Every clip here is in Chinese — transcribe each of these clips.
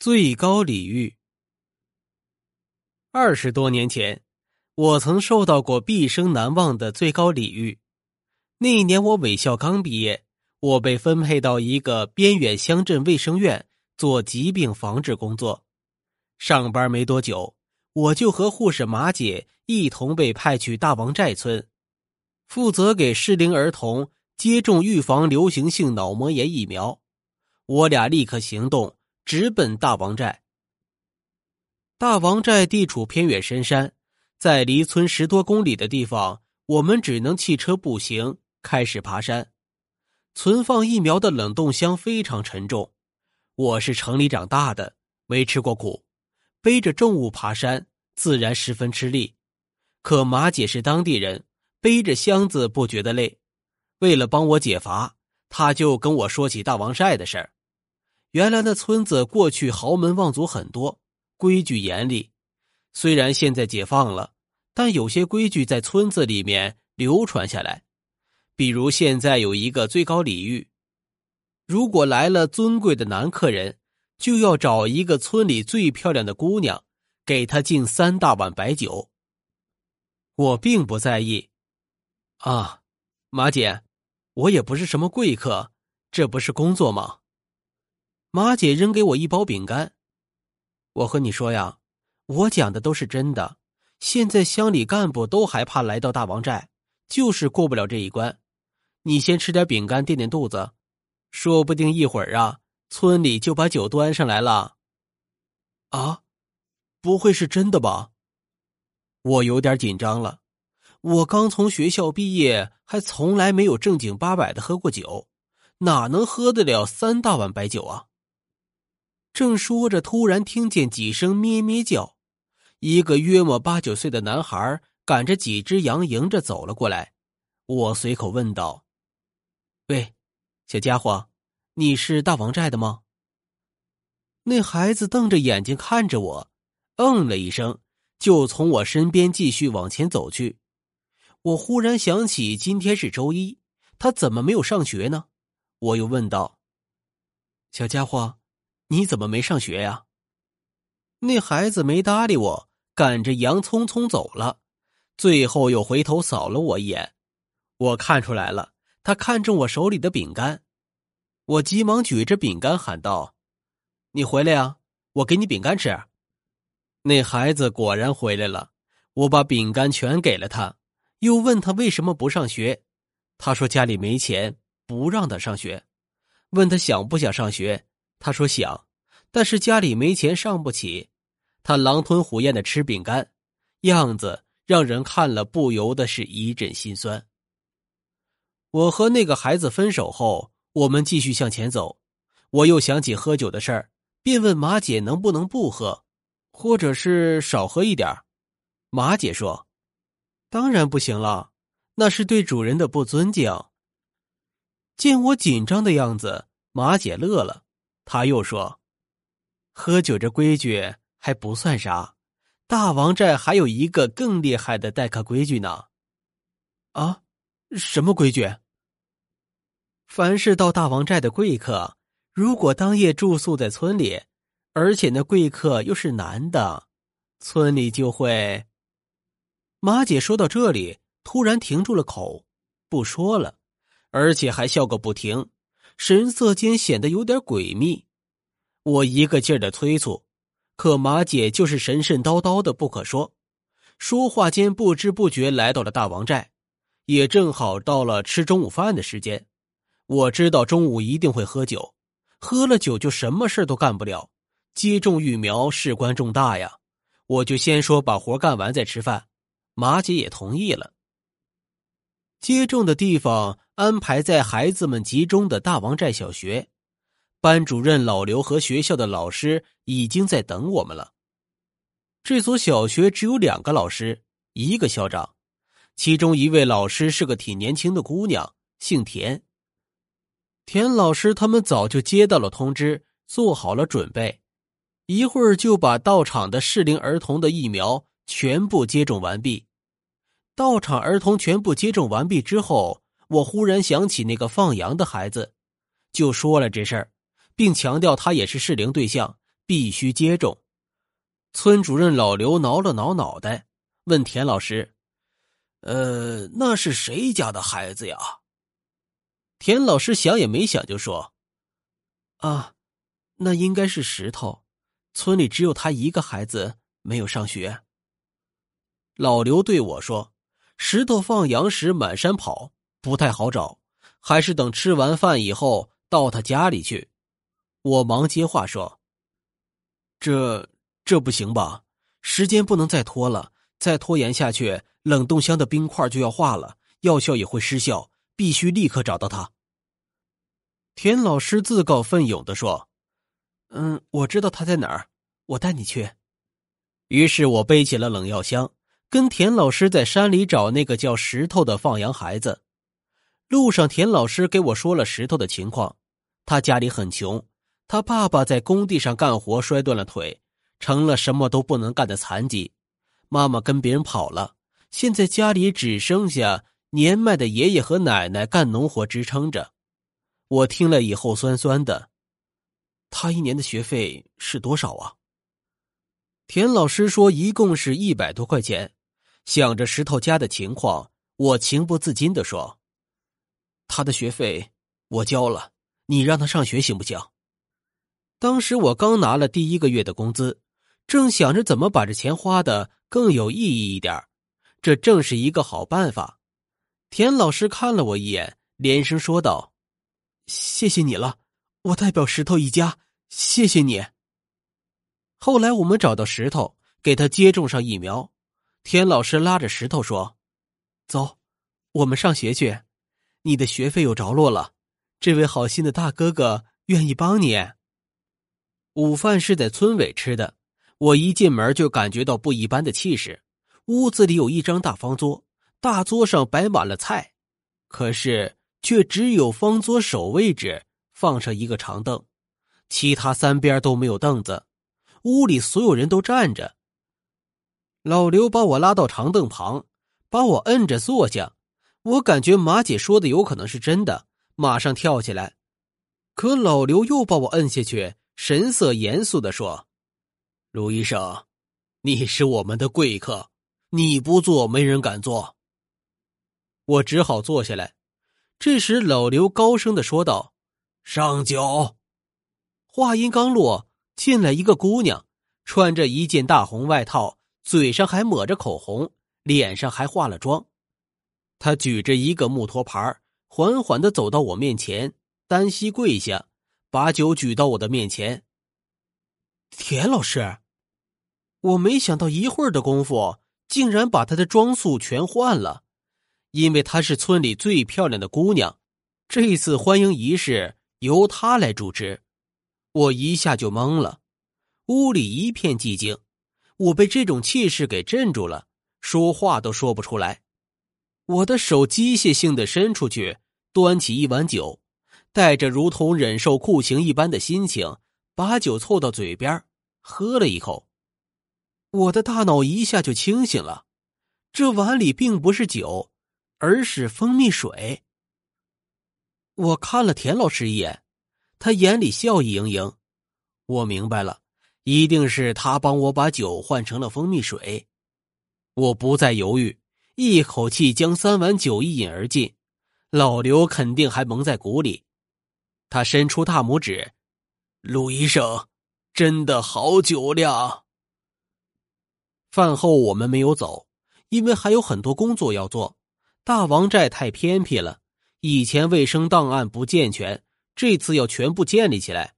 最高礼遇。二十多年前，我曾受到过毕生难忘的最高礼遇。那一年我伪校刚毕业，我被分配到一个边远乡镇卫生院做疾病防治工作。上班没多久，我就和护士马姐一同被派去大王寨村，负责给适龄儿童接种预防流行性脑膜炎疫苗。我俩立刻行动。直奔大王寨。大王寨地处偏远深山，在离村十多公里的地方，我们只能弃车步行开始爬山。存放疫苗的冷冻箱非常沉重，我是城里长大的，没吃过苦，背着重物爬山自然十分吃力。可马姐是当地人，背着箱子不觉得累。为了帮我解乏，她就跟我说起大王寨的事儿。原来那村子过去豪门望族很多，规矩严厉。虽然现在解放了，但有些规矩在村子里面流传下来。比如现在有一个最高礼遇：如果来了尊贵的男客人，就要找一个村里最漂亮的姑娘，给她敬三大碗白酒。我并不在意。啊，马姐，我也不是什么贵客，这不是工作吗？马姐扔给我一包饼干，我和你说呀，我讲的都是真的。现在乡里干部都害怕来到大王寨，就是过不了这一关。你先吃点饼干垫垫肚子，说不定一会儿啊，村里就把酒端上来了。啊，不会是真的吧？我有点紧张了。我刚从学校毕业，还从来没有正经八百的喝过酒，哪能喝得了三大碗白酒啊？正说着，突然听见几声咩咩叫，一个约莫八九岁的男孩赶着几只羊迎着走了过来。我随口问道：“喂，小家伙，你是大王寨的吗？”那孩子瞪着眼睛看着我，嗯了一声，就从我身边继续往前走去。我忽然想起今天是周一，他怎么没有上学呢？我又问道：“小家伙。”你怎么没上学呀？那孩子没搭理我，赶着羊匆匆走了，最后又回头扫了我一眼。我看出来了，他看中我手里的饼干。我急忙举着饼干喊道：“你回来呀，我给你饼干吃。”那孩子果然回来了，我把饼干全给了他，又问他为什么不上学。他说家里没钱，不让他上学。问他想不想上学。他说想，但是家里没钱上不起。他狼吞虎咽的吃饼干，样子让人看了不由得是一阵心酸。我和那个孩子分手后，我们继续向前走。我又想起喝酒的事儿，便问马姐能不能不喝，或者是少喝一点马姐说：“当然不行了，那是对主人的不尊敬。”见我紧张的样子，马姐乐了。他又说：“喝酒这规矩还不算啥，大王寨还有一个更厉害的待客规矩呢。啊，什么规矩？凡是到大王寨的贵客，如果当夜住宿在村里，而且那贵客又是男的，村里就会……”马姐说到这里，突然停住了口，不说了，而且还笑个不停。神色间显得有点诡秘，我一个劲儿的催促，可马姐就是神神叨叨的不可说。说话间不知不觉来到了大王寨，也正好到了吃中午饭的时间。我知道中午一定会喝酒，喝了酒就什么事都干不了。接种疫苗事关重大呀，我就先说把活干完再吃饭。马姐也同意了。接种的地方。安排在孩子们集中的大王寨小学，班主任老刘和学校的老师已经在等我们了。这所小学只有两个老师，一个校长，其中一位老师是个挺年轻的姑娘，姓田。田老师他们早就接到了通知，做好了准备，一会儿就把到场的适龄儿童的疫苗全部接种完毕。到场儿童全部接种完毕之后。我忽然想起那个放羊的孩子，就说了这事儿，并强调他也是适龄对象，必须接种。村主任老刘挠了挠脑袋，问田老师：“呃，那是谁家的孩子呀？”田老师想也没想就说：“啊，那应该是石头。村里只有他一个孩子没有上学。”老刘对我说：“石头放羊时满山跑，不太好找，还是等吃完饭以后到他家里去。”我忙接话说：“这这不行吧？时间不能再拖了，再拖延下去，冷冻箱的冰块就要化了，药效也会失效。”必须立刻找到他。田老师自告奋勇的说：“嗯，我知道他在哪儿，我带你去。”于是我背起了冷药箱，跟田老师在山里找那个叫石头的放羊孩子。路上，田老师给我说了石头的情况：他家里很穷，他爸爸在工地上干活摔断了腿，成了什么都不能干的残疾；妈妈跟别人跑了，现在家里只剩下……年迈的爷爷和奶奶干农活支撑着，我听了以后酸酸的。他一年的学费是多少啊？田老师说一共是一百多块钱。想着石头家的情况，我情不自禁的说：“他的学费我交了，你让他上学行不行？”当时我刚拿了第一个月的工资，正想着怎么把这钱花的更有意义一点，这正是一个好办法。田老师看了我一眼，连声说道：“谢谢你了，我代表石头一家，谢谢你。”后来我们找到石头，给他接种上疫苗。田老师拉着石头说：“走，我们上学去。你的学费有着落了，这位好心的大哥哥愿意帮你。”午饭是在村委吃的，我一进门就感觉到不一般的气势。屋子里有一张大方桌。大桌上摆满了菜，可是却只有方桌首位置放上一个长凳，其他三边都没有凳子。屋里所有人都站着。老刘把我拉到长凳旁，把我摁着坐下。我感觉马姐说的有可能是真的，马上跳起来。可老刘又把我摁下去，神色严肃的说：“卢医生，你是我们的贵客，你不坐，没人敢坐。”我只好坐下来。这时，老刘高声的说道：“上酒。”话音刚落，进来一个姑娘，穿着一件大红外套，嘴上还抹着口红，脸上还化了妆。他举着一个木托盘，缓缓的走到我面前，单膝跪下，把酒举到我的面前。田老师，我没想到一会儿的功夫，竟然把他的装束全换了。因为她是村里最漂亮的姑娘，这次欢迎仪式由她来主持，我一下就懵了。屋里一片寂静，我被这种气势给镇住了，说话都说不出来。我的手机械性的伸出去，端起一碗酒，带着如同忍受酷刑一般的心情，把酒凑到嘴边，喝了一口。我的大脑一下就清醒了，这碗里并不是酒。而是蜂蜜水。我看了田老师一眼，他眼里笑意盈盈。我明白了，一定是他帮我把酒换成了蜂蜜水。我不再犹豫，一口气将三碗酒一饮而尽。老刘肯定还蒙在鼓里，他伸出大拇指：“陆医生，真的好酒量。”饭后我们没有走，因为还有很多工作要做。大王寨太偏僻了，以前卫生档案不健全，这次要全部建立起来。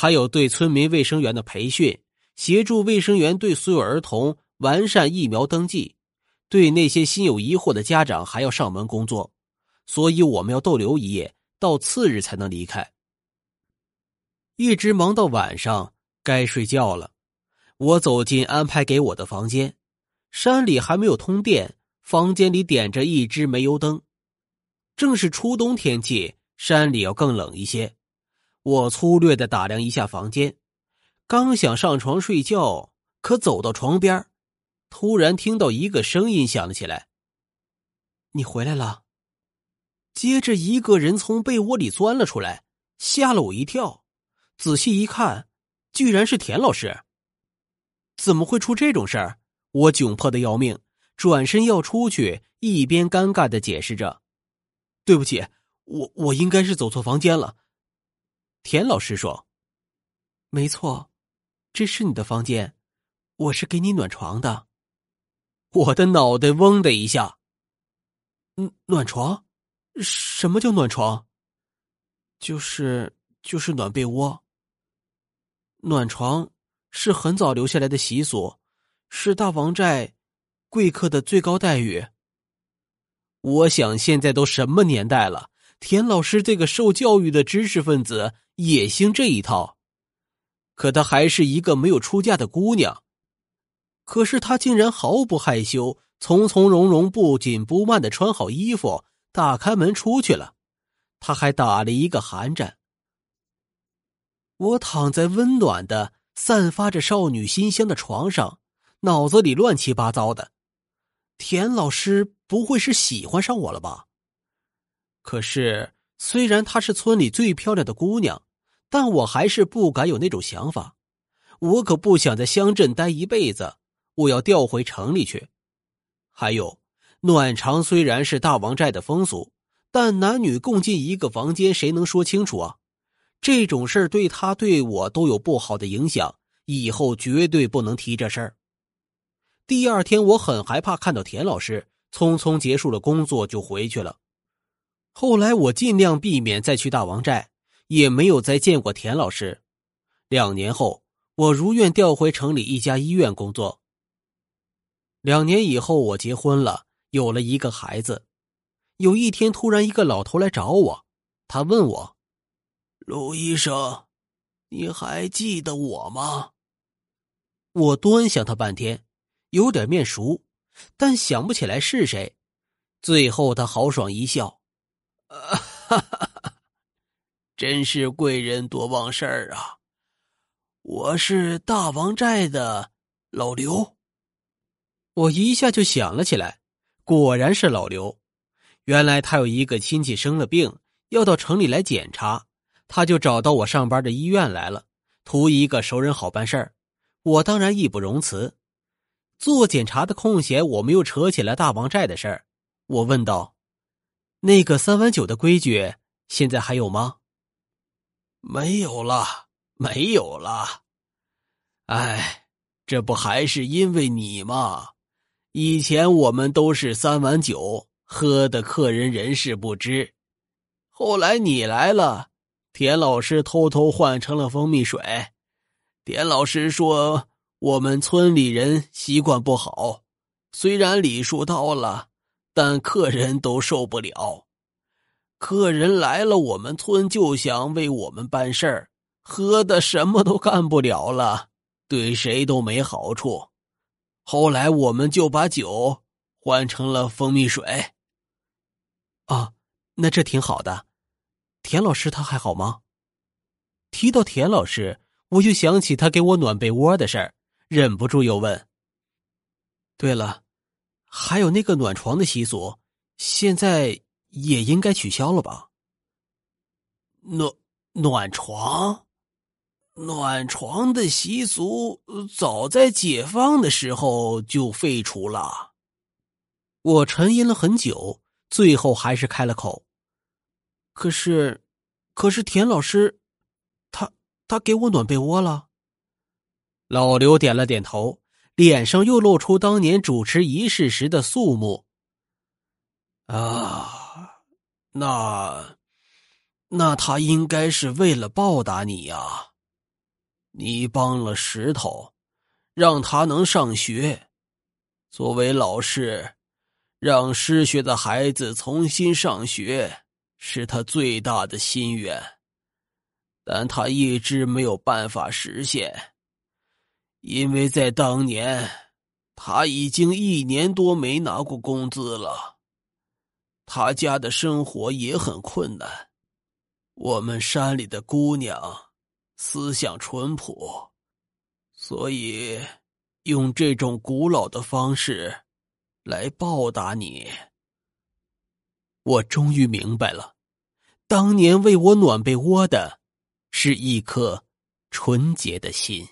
还有对村民卫生员的培训，协助卫生员对所有儿童完善疫苗登记，对那些心有疑惑的家长还要上门工作，所以我们要逗留一夜，到次日才能离开。一直忙到晚上，该睡觉了。我走进安排给我的房间，山里还没有通电。房间里点着一支煤油灯，正是初冬天气，山里要更冷一些。我粗略的打量一下房间，刚想上床睡觉，可走到床边，突然听到一个声音响了起来：“你回来了。”接着一个人从被窝里钻了出来，吓了我一跳。仔细一看，居然是田老师！怎么会出这种事儿？我窘迫的要命，转身要出去，一边尴尬的解释着：“对不起，我我应该是走错房间了。”田老师说：“没错，这是你的房间，我是给你暖床的。”我的脑袋嗡的一下。嗯，暖床？什么叫暖床？就是就是暖被窝。暖床是很早留下来的习俗，是大王寨贵客的最高待遇。我想现在都什么年代了，田老师这个受教育的知识分子也兴这一套，可她还是一个没有出嫁的姑娘，可是她竟然毫不害羞，从从容容、不紧不慢的穿好衣服，打开门出去了。她还打了一个寒战。我躺在温暖的、散发着少女馨香的床上，脑子里乱七八糟的。田老师不会是喜欢上我了吧？可是，虽然她是村里最漂亮的姑娘，但我还是不敢有那种想法。我可不想在乡镇待一辈子，我要调回城里去。还有，暖床虽然是大王寨的风俗，但男女共进一个房间，谁能说清楚啊？这种事对他对我都有不好的影响，以后绝对不能提这事儿。第二天，我很害怕看到田老师，匆匆结束了工作就回去了。后来，我尽量避免再去大王寨，也没有再见过田老师。两年后，我如愿调回城里一家医院工作。两年以后，我结婚了，有了一个孩子。有一天，突然一个老头来找我，他问我。陆医生，你还记得我吗？我端详他半天，有点面熟，但想不起来是谁。最后他豪爽一笑：“，啊，哈哈真是贵人多忘事儿啊！我是大王寨的老刘。”我一下就想了起来，果然是老刘。原来他有一个亲戚生了病，要到城里来检查。他就找到我上班的医院来了，图一个熟人好办事儿。我当然义不容辞。做检查的空闲，我们又扯起了大王寨的事儿。我问道：“那个三碗酒的规矩，现在还有吗？”“没有了，没有了。”“哎，这不还是因为你吗？以前我们都是三碗酒，喝的客人人事不知。后来你来了。”田老师偷偷换成了蜂蜜水。田老师说：“我们村里人习惯不好，虽然礼数到了，但客人都受不了。客人来了，我们村就想为我们办事儿，喝的什么都干不了了，对谁都没好处。后来我们就把酒换成了蜂蜜水。啊，那这挺好的。”田老师他还好吗？提到田老师，我就想起他给我暖被窝的事儿，忍不住又问：“对了，还有那个暖床的习俗，现在也应该取消了吧？”暖暖床，暖床的习俗早在解放的时候就废除了。我沉吟了很久，最后还是开了口。可是，可是田老师，他他给我暖被窝了。老刘点了点头，脸上又露出当年主持仪式时的肃穆。啊，那那他应该是为了报答你呀，你帮了石头，让他能上学。作为老师，让失学的孩子重新上学。是他最大的心愿，但他一直没有办法实现，因为在当年，他已经一年多没拿过工资了。他家的生活也很困难。我们山里的姑娘思想淳朴，所以用这种古老的方式来报答你。我终于明白了，当年为我暖被窝的，是一颗纯洁的心。